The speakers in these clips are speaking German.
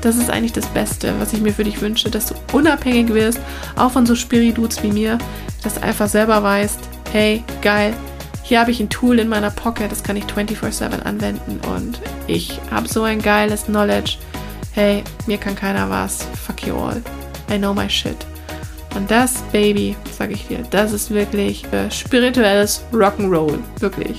Das ist eigentlich das Beste, was ich mir für dich wünsche, dass du unabhängig wirst, auch von so Spiridudes wie mir, dass du einfach selber weißt, hey, geil, hier habe ich ein Tool in meiner Pocket, das kann ich 24/7 anwenden und ich habe so ein geiles Knowledge. Hey, mir kann keiner was. Fuck you all. I know my shit. Und das, Baby, sage ich dir, das ist wirklich äh, spirituelles Rock'n'Roll. Wirklich.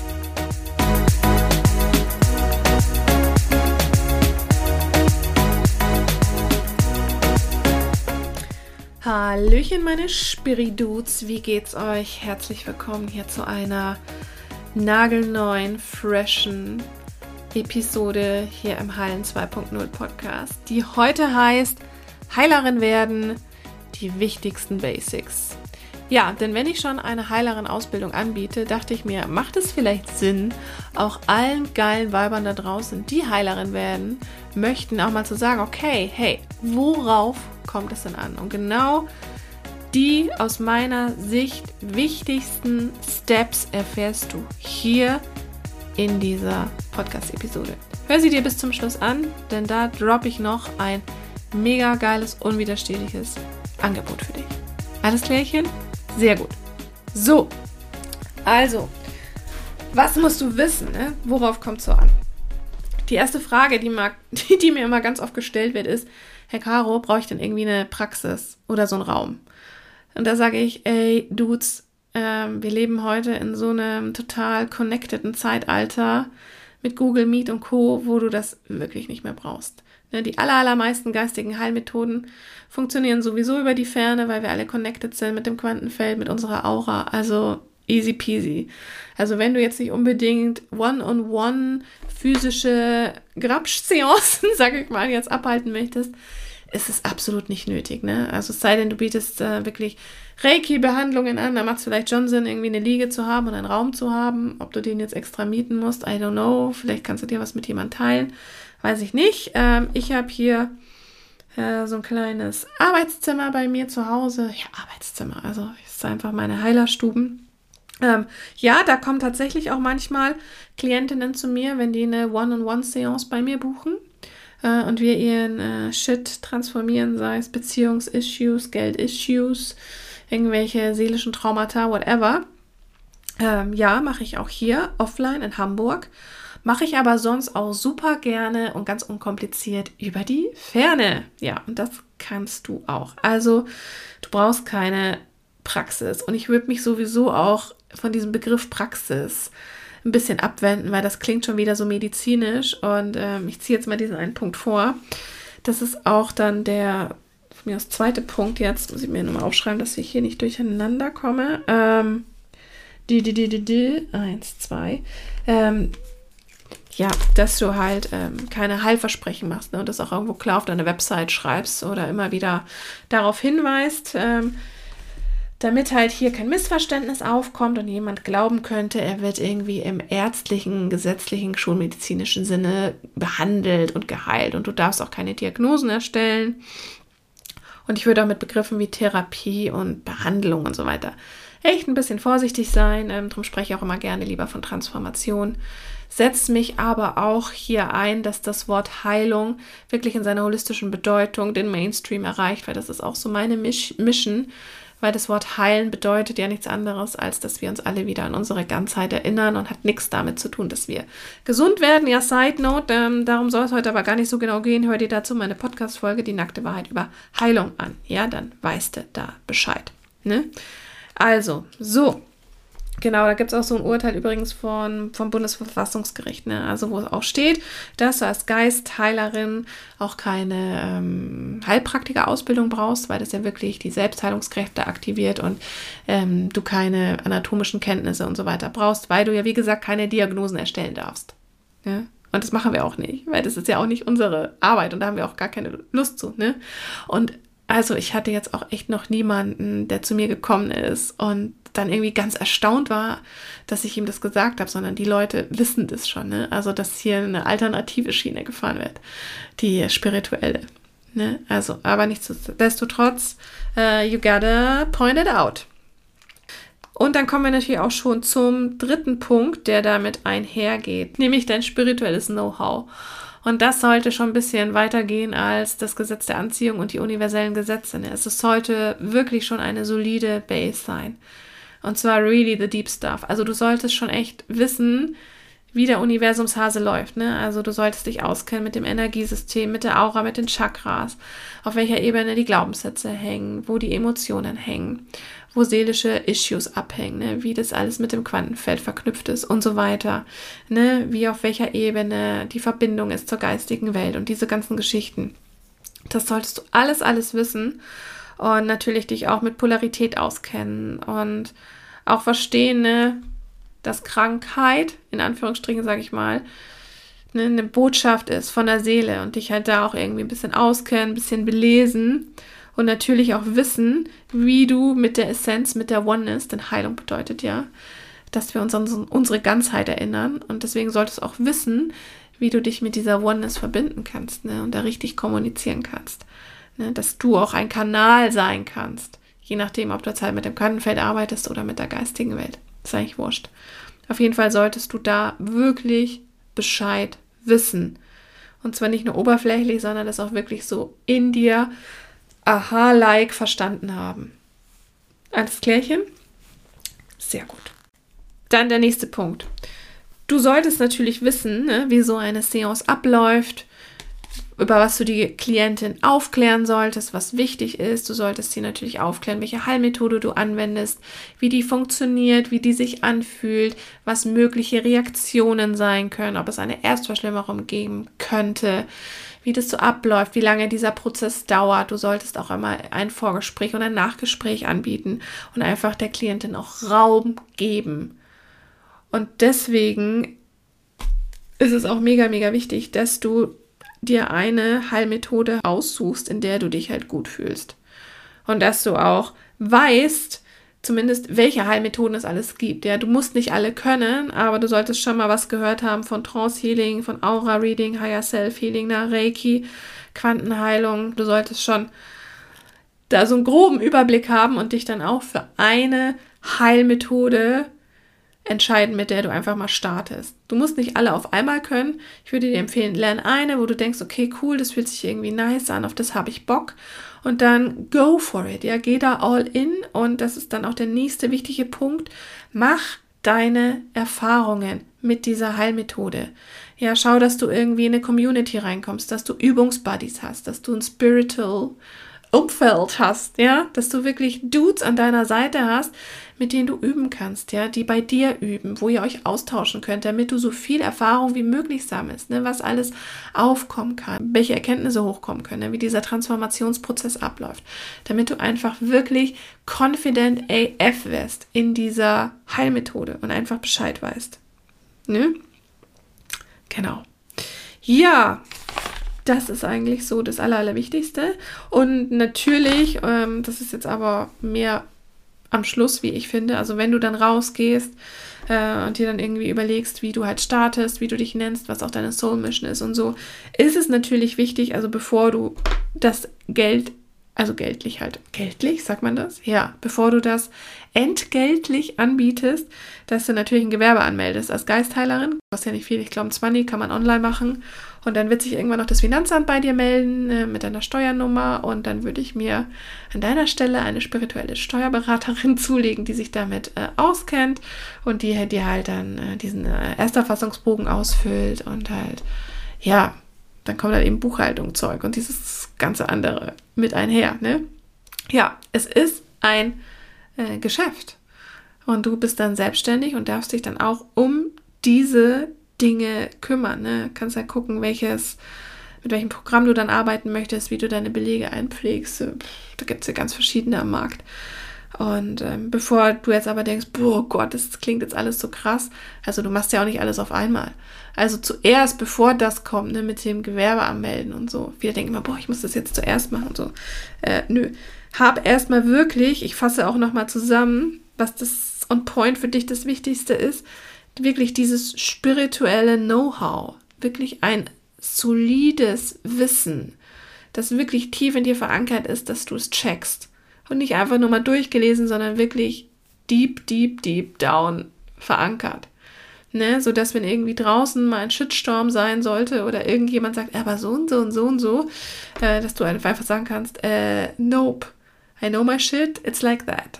Hallöchen, meine Spiridudes, wie geht's euch? Herzlich willkommen hier zu einer nagelneuen, freshen Episode hier im Heilen 2.0 Podcast, die heute heißt Heilerin werden, die wichtigsten Basics. Ja, denn wenn ich schon eine Heilerin-Ausbildung anbiete, dachte ich mir, macht es vielleicht Sinn, auch allen geilen Weibern da draußen, die Heilerin werden, möchten, auch mal zu sagen, okay, hey, worauf kommt es denn an? Und genau die aus meiner Sicht wichtigsten Steps erfährst du hier in dieser Podcast-Episode. Hör sie dir bis zum Schluss an, denn da droppe ich noch ein mega geiles, unwiderstehliches Angebot für dich. Alles klärchen? Sehr gut. So, also, was musst du wissen? Ne? Worauf kommt es so an? Die erste Frage, die, mag, die, die mir immer ganz oft gestellt wird, ist, Herr Caro, brauche ich denn irgendwie eine Praxis oder so einen Raum? Und da sage ich, ey, Dudes, ähm, wir leben heute in so einem total connecteden Zeitalter mit Google Meet und Co., wo du das wirklich nicht mehr brauchst. Ne, die allermeisten geistigen Heilmethoden funktionieren sowieso über die Ferne, weil wir alle connected sind mit dem Quantenfeld, mit unserer Aura. Also easy peasy. Also wenn du jetzt nicht unbedingt one-on-one -on -one physische Grabsch-Seancen, sage ich mal, jetzt abhalten möchtest, ist es absolut nicht nötig. Ne? Also es sei denn, du bietest äh, wirklich Reiki-Behandlungen an, da macht es vielleicht schon Sinn, irgendwie eine Liege zu haben und einen Raum zu haben. Ob du den jetzt extra mieten musst, I don't know. Vielleicht kannst du dir was mit jemandem teilen, weiß ich nicht. Ähm, ich habe hier äh, so ein kleines Arbeitszimmer bei mir zu Hause. Ja, Arbeitszimmer, also es ist einfach meine Heilerstuben. Ähm, ja, da kommen tatsächlich auch manchmal Klientinnen zu mir, wenn die eine One-on-One-Seance bei mir buchen äh, und wir ihren äh, Shit transformieren, sei es Beziehungsissues, Geldissues, irgendwelche seelischen Traumata, whatever. Ähm, ja, mache ich auch hier offline in Hamburg. Mache ich aber sonst auch super gerne und ganz unkompliziert über die Ferne. Ja, und das kannst du auch. Also, du brauchst keine Praxis. Und ich würde mich sowieso auch von diesem Begriff Praxis ein bisschen abwenden, weil das klingt schon wieder so medizinisch. Und ähm, ich ziehe jetzt mal diesen einen Punkt vor. Das ist auch dann der, von mir aus zweite Punkt jetzt, muss ich mir nochmal aufschreiben, dass ich hier nicht durcheinander komme. Ähm, die, die, die, die, die, eins, zwei. Ähm, ja, dass du halt ähm, keine Heilversprechen machst ne, und das auch irgendwo klar auf deine Website schreibst oder immer wieder darauf hinweist. Ähm, damit halt hier kein Missverständnis aufkommt und jemand glauben könnte, er wird irgendwie im ärztlichen, gesetzlichen, schulmedizinischen Sinne behandelt und geheilt und du darfst auch keine Diagnosen erstellen. Und ich würde auch mit Begriffen wie Therapie und Behandlung und so weiter echt ein bisschen vorsichtig sein. Ähm, darum spreche ich auch immer gerne lieber von Transformation. Setze mich aber auch hier ein, dass das Wort Heilung wirklich in seiner holistischen Bedeutung den Mainstream erreicht, weil das ist auch so meine Mission weil das Wort heilen bedeutet ja nichts anderes, als dass wir uns alle wieder an unsere Ganzheit erinnern und hat nichts damit zu tun, dass wir gesund werden. Ja, Side Note, ähm, darum soll es heute aber gar nicht so genau gehen. Hör dir dazu meine Podcast-Folge, die nackte Wahrheit über Heilung an. Ja, dann weißt du da Bescheid. Ne? Also, so. Genau, da gibt es auch so ein Urteil übrigens von, vom Bundesverfassungsgericht, ne? also wo es auch steht, dass du als Geistheilerin auch keine ähm, Heilpraktiker-Ausbildung brauchst, weil das ja wirklich die Selbstheilungskräfte aktiviert und ähm, du keine anatomischen Kenntnisse und so weiter brauchst, weil du ja, wie gesagt, keine Diagnosen erstellen darfst. Ne? Und das machen wir auch nicht, weil das ist ja auch nicht unsere Arbeit und da haben wir auch gar keine Lust zu. Ne? Und also ich hatte jetzt auch echt noch niemanden, der zu mir gekommen ist und dann irgendwie ganz erstaunt war, dass ich ihm das gesagt habe, sondern die Leute wissen das schon. Ne? Also, dass hier eine alternative Schiene gefahren wird, die spirituelle. Ne? Also, aber nichtsdestotrotz, uh, you gotta point it out. Und dann kommen wir natürlich auch schon zum dritten Punkt, der damit einhergeht, nämlich dein spirituelles Know-how. Und das sollte schon ein bisschen weitergehen als das Gesetz der Anziehung und die universellen Gesetze. Ne? Es sollte wirklich schon eine solide Base sein. Und zwar really the deep stuff. Also du solltest schon echt wissen, wie der Universumshase läuft. Ne? Also du solltest dich auskennen mit dem Energiesystem, mit der Aura, mit den Chakras, auf welcher Ebene die Glaubenssätze hängen, wo die Emotionen hängen, wo seelische Issues abhängen, ne? wie das alles mit dem Quantenfeld verknüpft ist und so weiter. Ne? Wie auf welcher Ebene die Verbindung ist zur geistigen Welt und diese ganzen Geschichten. Das solltest du alles, alles wissen und natürlich dich auch mit Polarität auskennen und auch verstehen, ne, dass Krankheit, in Anführungsstrichen sage ich mal, ne, eine Botschaft ist von der Seele und dich halt da auch irgendwie ein bisschen auskennen, ein bisschen belesen und natürlich auch wissen, wie du mit der Essenz, mit der Oneness, denn Heilung bedeutet ja, dass wir uns an unsere Ganzheit erinnern und deswegen solltest du auch wissen, wie du dich mit dieser Oneness verbinden kannst ne, und da richtig kommunizieren kannst ne, dass du auch ein Kanal sein kannst. Je nachdem, ob du jetzt halt mit dem Quantenfeld arbeitest oder mit der geistigen Welt. ist eigentlich wurscht. Auf jeden Fall solltest du da wirklich Bescheid wissen. Und zwar nicht nur oberflächlich, sondern das auch wirklich so in dir aha-like verstanden haben. Alles Klärchen? Sehr gut. Dann der nächste Punkt. Du solltest natürlich wissen, ne, wie so eine Seance abläuft, über was du die Klientin aufklären solltest, was wichtig ist. Du solltest sie natürlich aufklären, welche Heilmethode du anwendest, wie die funktioniert, wie die sich anfühlt, was mögliche Reaktionen sein können, ob es eine Erstverschlimmerung geben könnte, wie das so abläuft, wie lange dieser Prozess dauert. Du solltest auch einmal ein Vorgespräch und ein Nachgespräch anbieten und einfach der Klientin auch Raum geben. Und deswegen ist es auch mega, mega wichtig, dass du dir eine Heilmethode aussuchst, in der du dich halt gut fühlst. Und dass du auch weißt, zumindest welche Heilmethoden es alles gibt. Ja, du musst nicht alle können, aber du solltest schon mal was gehört haben von Trance Healing, von Aura Reading, Higher Self Healing, nach Reiki, Quantenheilung. Du solltest schon da so einen groben Überblick haben und dich dann auch für eine Heilmethode entscheiden, mit der du einfach mal startest. Du musst nicht alle auf einmal können. Ich würde dir empfehlen, lern eine, wo du denkst, okay, cool, das fühlt sich irgendwie nice an, auf das habe ich Bock. Und dann go for it. Ja, geh da all in. Und das ist dann auch der nächste wichtige Punkt. Mach deine Erfahrungen mit dieser Heilmethode. Ja, schau, dass du irgendwie in eine Community reinkommst, dass du Übungsbuddies hast, dass du ein Spiritual Umfeld hast, ja, dass du wirklich Dudes an deiner Seite hast, mit denen du üben kannst, ja, die bei dir üben, wo ihr euch austauschen könnt, damit du so viel Erfahrung wie möglich sammelst, ne, was alles aufkommen kann, welche Erkenntnisse hochkommen können, ne, wie dieser Transformationsprozess abläuft, damit du einfach wirklich confident AF wirst in dieser Heilmethode und einfach Bescheid weißt. Ne? Genau. Ja, das ist eigentlich so das Aller, Allerwichtigste. Und natürlich, ähm, das ist jetzt aber mehr am Schluss, wie ich finde, also wenn du dann rausgehst äh, und dir dann irgendwie überlegst, wie du halt startest, wie du dich nennst, was auch deine Soul Mission ist und so, ist es natürlich wichtig, also bevor du das Geld, also geldlich halt, geldlich, sagt man das? Ja, bevor du das entgeltlich anbietest, dass du natürlich ein Gewerbe anmeldest als Geistheilerin. Kostet ja nicht viel, ich glaube 20 kann man online machen. Und dann wird sich irgendwann noch das Finanzamt bei dir melden äh, mit deiner Steuernummer und dann würde ich mir an deiner Stelle eine spirituelle Steuerberaterin zulegen, die sich damit äh, auskennt und die dir halt dann äh, diesen äh, Ersterfassungsbogen ausfüllt und halt, ja, dann kommt halt eben Buchhaltung Zeug und dieses ganze andere mit einher, ne? Ja, es ist ein äh, Geschäft. Und du bist dann selbstständig und darfst dich dann auch um diese Dinge kümmern. Ne? Kannst ja gucken, welches, mit welchem Programm du dann arbeiten möchtest, wie du deine Belege einpflegst. Da gibt es ja ganz verschiedene am Markt. Und ähm, bevor du jetzt aber denkst, boah Gott, das klingt jetzt alles so krass, also du machst ja auch nicht alles auf einmal. Also zuerst, bevor das kommt, ne, mit dem Gewerbe anmelden und so. Viele denken immer, boah, ich muss das jetzt zuerst machen so. Äh, nö. Hab erstmal wirklich, ich fasse auch nochmal zusammen, was das on point für dich das Wichtigste ist, wirklich dieses spirituelle Know-how, wirklich ein solides Wissen, das wirklich tief in dir verankert ist, dass du es checkst. Und nicht einfach nur mal durchgelesen, sondern wirklich deep, deep, deep down verankert. Ne, so dass wenn irgendwie draußen mal ein Shitstorm sein sollte oder irgendjemand sagt, aber so und so und so und so, äh, dass du einfach sagen kannst, äh, nope, I know my shit, it's like that.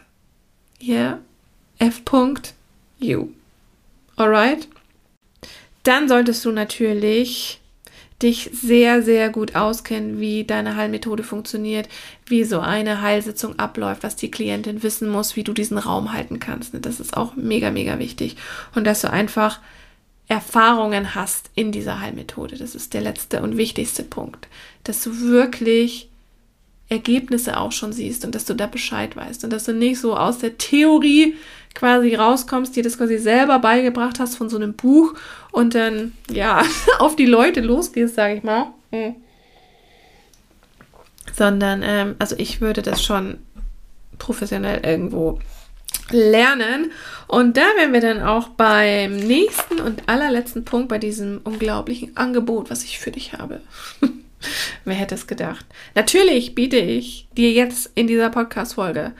Yeah, F. U. Alright? Dann solltest du natürlich dich sehr, sehr gut auskennen, wie deine Heilmethode funktioniert, wie so eine Heilsitzung abläuft, was die Klientin wissen muss, wie du diesen Raum halten kannst. Das ist auch mega, mega wichtig. Und dass du einfach Erfahrungen hast in dieser Heilmethode. Das ist der letzte und wichtigste Punkt. Dass du wirklich Ergebnisse auch schon siehst und dass du da Bescheid weißt und dass du nicht so aus der Theorie quasi rauskommst, dir das quasi selber beigebracht hast von so einem Buch und dann, ja, auf die Leute losgehst, sage ich mal. Mhm. Sondern, ähm, also ich würde das schon professionell irgendwo lernen. Und da wären wir dann auch beim nächsten und allerletzten Punkt bei diesem unglaublichen Angebot, was ich für dich habe. Wer hätte es gedacht? Natürlich biete ich dir jetzt in dieser Podcast-Folge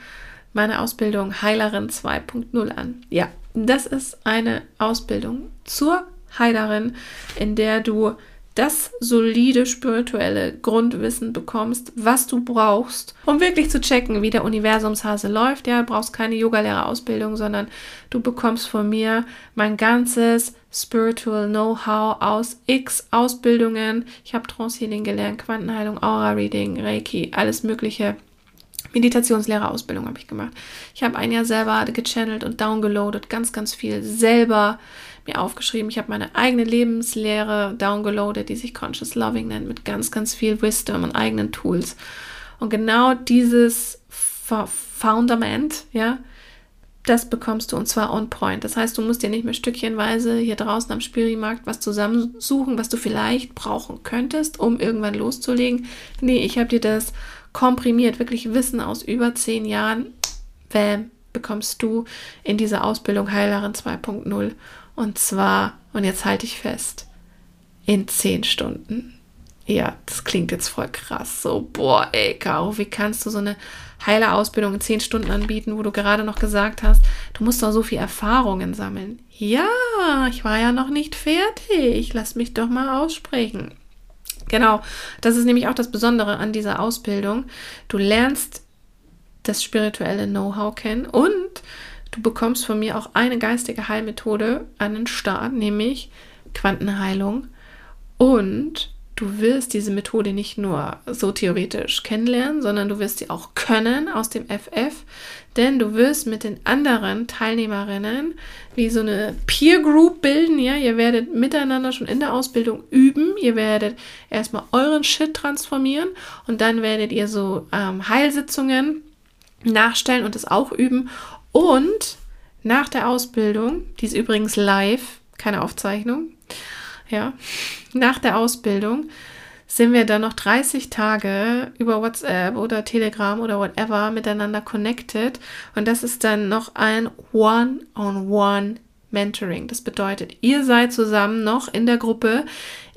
meine Ausbildung Heilerin 2.0 an. Ja, das ist eine Ausbildung zur Heilerin, in der du das solide spirituelle Grundwissen bekommst, was du brauchst, um wirklich zu checken, wie der Universumshase läuft. Ja, du brauchst keine Yogalehrerausbildung, sondern du bekommst von mir mein ganzes Spiritual Know-how aus x Ausbildungen. Ich habe Trance Healing gelernt, Quantenheilung, Aura Reading, Reiki, alles Mögliche. Meditationslehrerausbildung habe ich gemacht. Ich habe ein Jahr selber gechannelt und downgeloadet, ganz, ganz viel selber mir aufgeschrieben. Ich habe meine eigene Lebenslehre downgeloadet, die sich Conscious Loving nennt, mit ganz, ganz viel Wisdom und eigenen Tools. Und genau dieses Foundament, ja, das bekommst du und zwar on point. Das heißt, du musst dir nicht mehr stückchenweise hier draußen am Spirimarkt was zusammensuchen, was du vielleicht brauchen könntest, um irgendwann loszulegen. Nee, ich habe dir das komprimiert, wirklich Wissen aus über zehn Jahren, bam, bekommst du in dieser Ausbildung Heilerin 2.0. Und zwar, und jetzt halte ich fest, in zehn Stunden. Ja, das klingt jetzt voll krass. So, boah, ey, Caro, wie kannst du so eine heile Ausbildung in zehn Stunden anbieten, wo du gerade noch gesagt hast, du musst doch so viel Erfahrungen sammeln. Ja, ich war ja noch nicht fertig. Lass mich doch mal aussprechen. Genau, das ist nämlich auch das Besondere an dieser Ausbildung. Du lernst das spirituelle Know-how kennen und du bekommst von mir auch eine geistige Heilmethode an den Start, nämlich Quantenheilung. Und du wirst diese Methode nicht nur so theoretisch kennenlernen, sondern du wirst sie auch können aus dem FF, denn du wirst mit den anderen Teilnehmerinnen wie so eine Peer Group bilden, ja, ihr werdet miteinander schon in der Ausbildung üben, ihr werdet erstmal euren Shit transformieren. Und dann werdet ihr so ähm, Heilsitzungen nachstellen und es auch üben und nach der Ausbildung, die ist übrigens live, keine Aufzeichnung, ja, nach der Ausbildung sind wir dann noch 30 Tage über WhatsApp oder Telegram oder whatever miteinander connected. Und das ist dann noch ein One-on-One Mentoring. Das bedeutet, ihr seid zusammen noch in der Gruppe,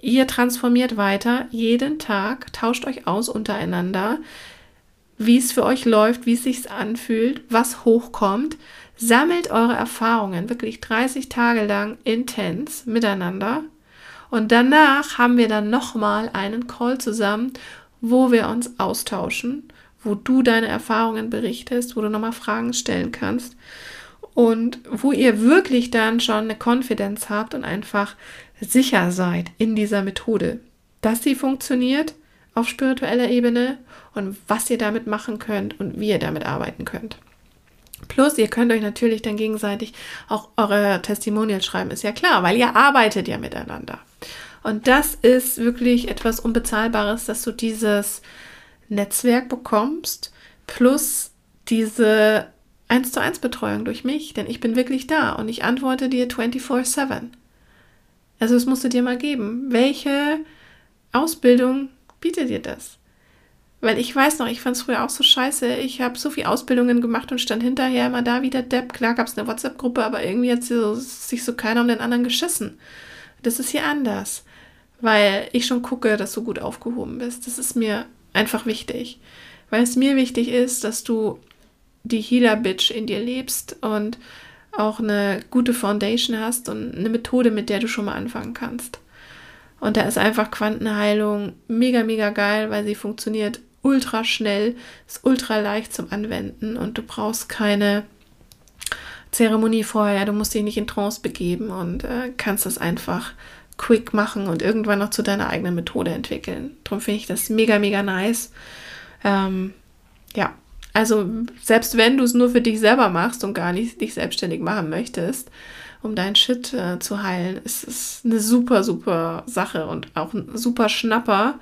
ihr transformiert weiter jeden Tag, tauscht euch aus untereinander, wie es für euch läuft, wie es sich anfühlt, was hochkommt. Sammelt eure Erfahrungen wirklich 30 Tage lang intens miteinander und danach haben wir dann nochmal einen Call zusammen, wo wir uns austauschen, wo du deine Erfahrungen berichtest, wo du nochmal Fragen stellen kannst und wo ihr wirklich dann schon eine Konfidenz habt und einfach sicher seid in dieser Methode, dass sie funktioniert auf spiritueller Ebene und was ihr damit machen könnt und wie ihr damit arbeiten könnt. Plus, ihr könnt euch natürlich dann gegenseitig auch eure Testimonials schreiben, ist ja klar, weil ihr arbeitet ja miteinander. Und das ist wirklich etwas Unbezahlbares, dass du dieses Netzwerk bekommst, plus diese 1 zu 1 Betreuung durch mich, denn ich bin wirklich da und ich antworte dir 24-7. Also es musst du dir mal geben. Welche Ausbildung bietet dir das? Weil ich weiß noch, ich fand es früher auch so scheiße. Ich habe so viele Ausbildungen gemacht und stand hinterher immer da wie der Depp. Klar gab es eine WhatsApp-Gruppe, aber irgendwie hat so, sich so keiner um den anderen geschissen. Das ist hier anders, weil ich schon gucke, dass du gut aufgehoben bist. Das ist mir einfach wichtig, weil es mir wichtig ist, dass du die Healer-Bitch in dir lebst und auch eine gute Foundation hast und eine Methode, mit der du schon mal anfangen kannst. Und da ist einfach Quantenheilung mega, mega geil, weil sie funktioniert ultra schnell, ist ultra leicht zum Anwenden und du brauchst keine Zeremonie vorher, du musst dich nicht in Trance begeben und äh, kannst das einfach quick machen und irgendwann noch zu deiner eigenen Methode entwickeln. Darum finde ich das mega, mega nice. Ähm, ja, also selbst wenn du es nur für dich selber machst und gar nicht dich selbstständig machen möchtest, um deinen Shit äh, zu heilen, ist es eine super, super Sache und auch ein super Schnapper,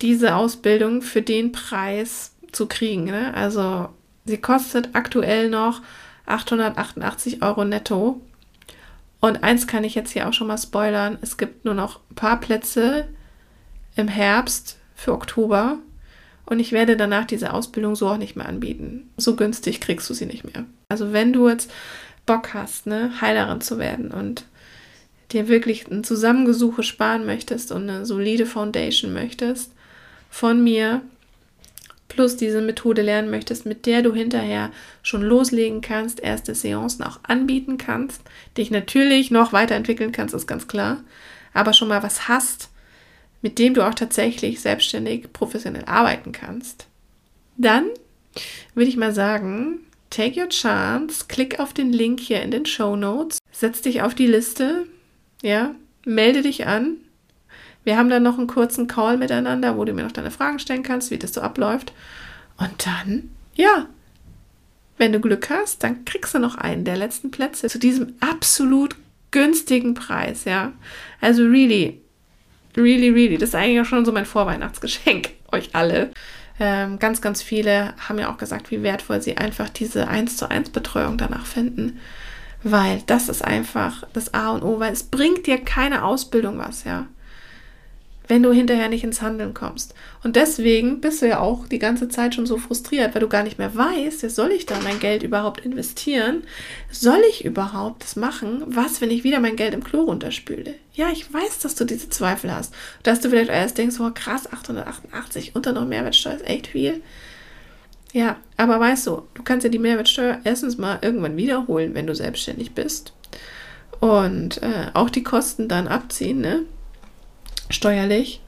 diese Ausbildung für den Preis zu kriegen. Ne? Also sie kostet aktuell noch 888 Euro netto. Und eins kann ich jetzt hier auch schon mal spoilern. Es gibt nur noch ein paar Plätze im Herbst für Oktober. Und ich werde danach diese Ausbildung so auch nicht mehr anbieten. So günstig kriegst du sie nicht mehr. Also wenn du jetzt Bock hast, ne, Heilerin zu werden und dir wirklich ein Zusammengesuche sparen möchtest und eine solide Foundation möchtest von mir, plus diese Methode lernen möchtest, mit der du hinterher schon loslegen kannst, erste Seancen auch anbieten kannst, dich natürlich noch weiterentwickeln kannst, ist ganz klar, aber schon mal was hast, mit dem du auch tatsächlich selbstständig professionell arbeiten kannst, dann würde ich mal sagen, take your chance, klick auf den Link hier in den Show Notes, setz dich auf die Liste, ja, melde dich an. Wir haben dann noch einen kurzen Call miteinander, wo du mir noch deine Fragen stellen kannst, wie das so abläuft. Und dann, ja, wenn du Glück hast, dann kriegst du noch einen der letzten Plätze zu diesem absolut günstigen Preis, ja. Also really, Really, really. Das ist eigentlich auch schon so mein Vorweihnachtsgeschenk, euch alle. Ähm, ganz, ganz viele haben ja auch gesagt, wie wertvoll sie einfach diese 1 zu 1 Betreuung danach finden. Weil das ist einfach das A und O, weil es bringt dir keine Ausbildung was, ja wenn du hinterher nicht ins Handeln kommst. Und deswegen bist du ja auch die ganze Zeit schon so frustriert, weil du gar nicht mehr weißt, ja, soll ich da mein Geld überhaupt investieren? Soll ich überhaupt das machen? Was, wenn ich wieder mein Geld im Klo runterspüle? Ja, ich weiß, dass du diese Zweifel hast. Dass du vielleicht erst denkst, oh krass, 888 und dann noch Mehrwertsteuer ist echt viel. Ja, aber weißt du, du kannst ja die Mehrwertsteuer erstens mal irgendwann wiederholen, wenn du selbstständig bist. Und äh, auch die Kosten dann abziehen, ne? Steuerlich.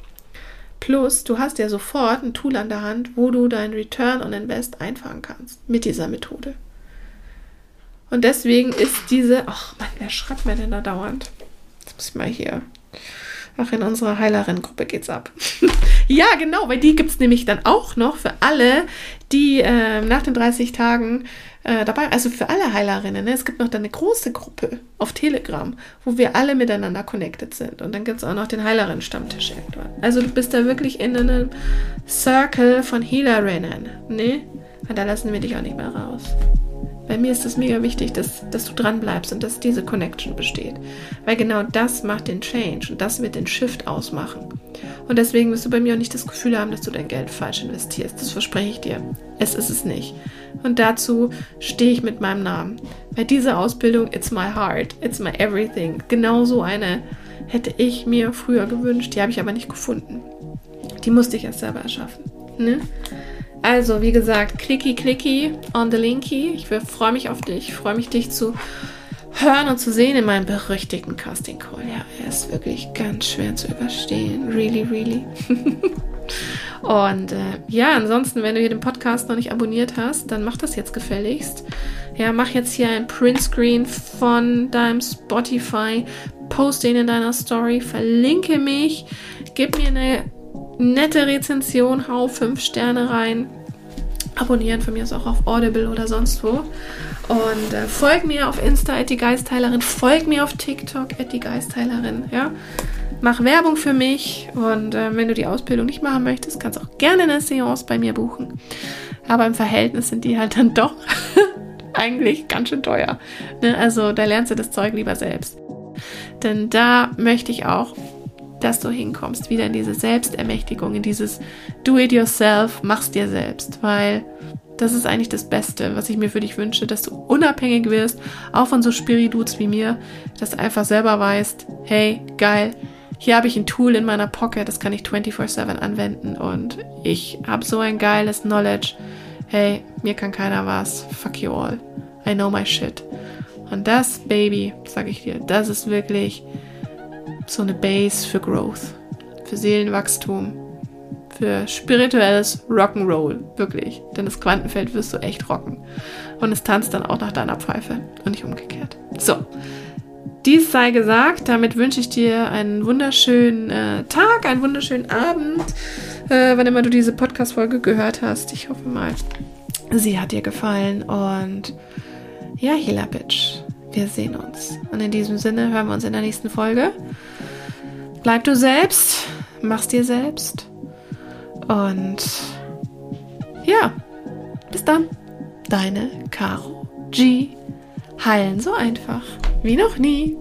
Plus, du hast ja sofort ein Tool an der Hand, wo du dein Return on Invest einfahren kannst mit dieser Methode. Und deswegen ist diese, ach Mann, wer schreibt mir denn da dauernd? Jetzt muss ich mal hier. Ach, in unserer Heilerinnengruppe geht's ab. ja, genau, weil die gibt es nämlich dann auch noch für alle, die äh, nach den 30 Tagen äh, dabei, also für alle Heilerinnen. Ne? Es gibt noch eine große Gruppe auf Telegram, wo wir alle miteinander connected sind. Und dann gibt es auch noch den Heilerinnen-Stammtisch irgendwann. Also du bist da wirklich in einem Circle von Healerinnen. Ne? Und da lassen wir dich auch nicht mehr raus. Bei mir ist es mega wichtig, dass, dass du dran bleibst und dass diese Connection besteht. Weil genau das macht den Change und das wird den Shift ausmachen. Und deswegen wirst du bei mir auch nicht das Gefühl haben, dass du dein Geld falsch investierst. Das verspreche ich dir. Es ist es nicht. Und dazu stehe ich mit meinem Namen. Weil diese Ausbildung, it's my heart, it's my everything. Genauso eine hätte ich mir früher gewünscht. Die habe ich aber nicht gefunden. Die musste ich erst selber erschaffen. Ne? Also, wie gesagt, klicki klicki on the linky. Ich freue mich auf dich. Ich freue mich, dich zu hören und zu sehen in meinem berüchtigten Casting Call. Ja, er ist wirklich ganz schwer zu überstehen. Really, really. und äh, ja, ansonsten, wenn du hier den Podcast noch nicht abonniert hast, dann mach das jetzt gefälligst. Ja, mach jetzt hier ein Printscreen von deinem Spotify, poste ihn in deiner Story, verlinke mich, gib mir eine nette Rezension, hau fünf Sterne rein. abonnieren, von mir ist auch auf Audible oder sonst wo. Und äh, folg mir auf Insta at die Geistheilerin, folg mir auf TikTok at die Geistheilerin, ja. Mach Werbung für mich und äh, wenn du die Ausbildung nicht machen möchtest, kannst du auch gerne eine Seance bei mir buchen. Aber im Verhältnis sind die halt dann doch eigentlich ganz schön teuer. Ne? Also da lernst du das Zeug lieber selbst. Denn da möchte ich auch, dass du hinkommst, wieder in diese Selbstermächtigung, in dieses Do-it-yourself, mach's dir selbst, weil das ist eigentlich das Beste, was ich mir für dich wünsche, dass du unabhängig wirst, auch von so Spiridudes wie mir, dass du einfach selber weißt, hey, geil, hier habe ich ein Tool in meiner Pocket, das kann ich 24/7 anwenden und ich habe so ein geiles Knowledge. Hey, mir kann keiner was. Fuck you all. I know my shit. Und das, Baby, sag ich dir, das ist wirklich so eine Base für Growth, für Seelenwachstum, für spirituelles Rock'n'Roll, wirklich. Denn das Quantenfeld wirst du echt rocken. Und es tanzt dann auch nach deiner Pfeife und nicht umgekehrt. So, dies sei gesagt, damit wünsche ich dir einen wunderschönen äh, Tag, einen wunderschönen Abend, äh, wann immer du diese Podcast-Folge gehört hast. Ich hoffe mal, sie hat dir gefallen und ja, Hila Bitch, wir sehen uns. Und in diesem Sinne hören wir uns in der nächsten Folge. Bleib du selbst, mach's dir selbst. Und ja, bis dann. Deine Caro G. Heilen so einfach wie noch nie.